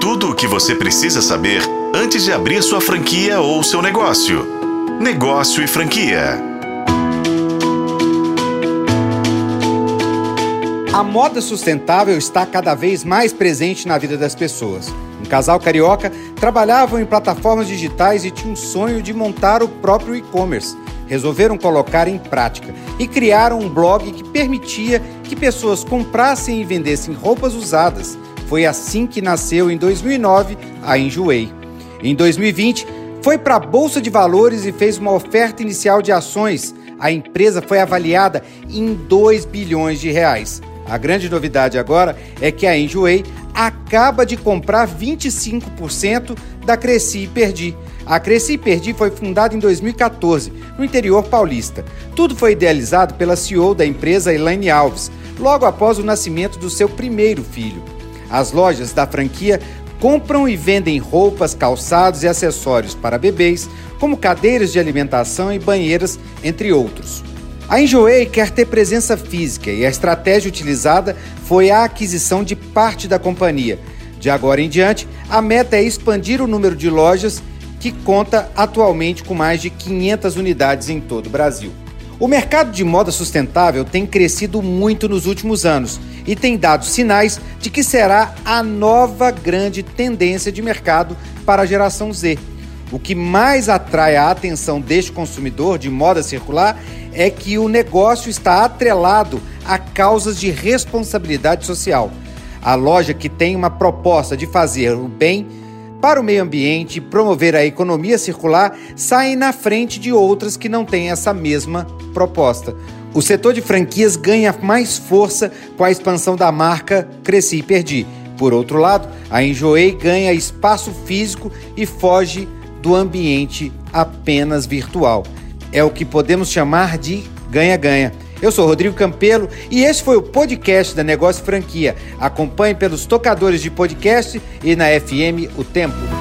Tudo o que você precisa saber antes de abrir sua franquia ou seu negócio. Negócio e franquia. A moda sustentável está cada vez mais presente na vida das pessoas. Um casal carioca trabalhava em plataformas digitais e tinha um sonho de montar o próprio e-commerce. Resolveram colocar em prática e criaram um blog que permitia que pessoas comprassem e vendessem roupas usadas. Foi assim que nasceu em 2009 a Enjoei. Em 2020, foi para a Bolsa de Valores e fez uma oferta inicial de ações. A empresa foi avaliada em 2 bilhões de reais. A grande novidade agora é que a Enjoei acaba de comprar 25% da Cresci e Perdi. A Cresci e Perdi foi fundada em 2014, no interior paulista. Tudo foi idealizado pela CEO da empresa, Elaine Alves, logo após o nascimento do seu primeiro filho. As lojas da franquia compram e vendem roupas, calçados e acessórios para bebês, como cadeiras de alimentação e banheiras, entre outros. A Enjoei quer ter presença física e a estratégia utilizada foi a aquisição de parte da companhia. De agora em diante, a meta é expandir o número de lojas, que conta atualmente com mais de 500 unidades em todo o Brasil. O mercado de moda sustentável tem crescido muito nos últimos anos e tem dado sinais de que será a nova grande tendência de mercado para a geração Z. O que mais atrai a atenção deste consumidor de moda circular é que o negócio está atrelado a causas de responsabilidade social. A loja que tem uma proposta de fazer o bem para o meio ambiente e promover a economia circular sai na frente de outras que não têm essa mesma proposta. O setor de franquias ganha mais força com a expansão da marca Cresci e Perdi. Por outro lado, a Enjoei ganha espaço físico e foge do ambiente apenas virtual. É o que podemos chamar de ganha-ganha. Eu sou Rodrigo Campelo e esse foi o podcast da Negócio Franquia. Acompanhe pelos tocadores de podcast e na FM O Tempo.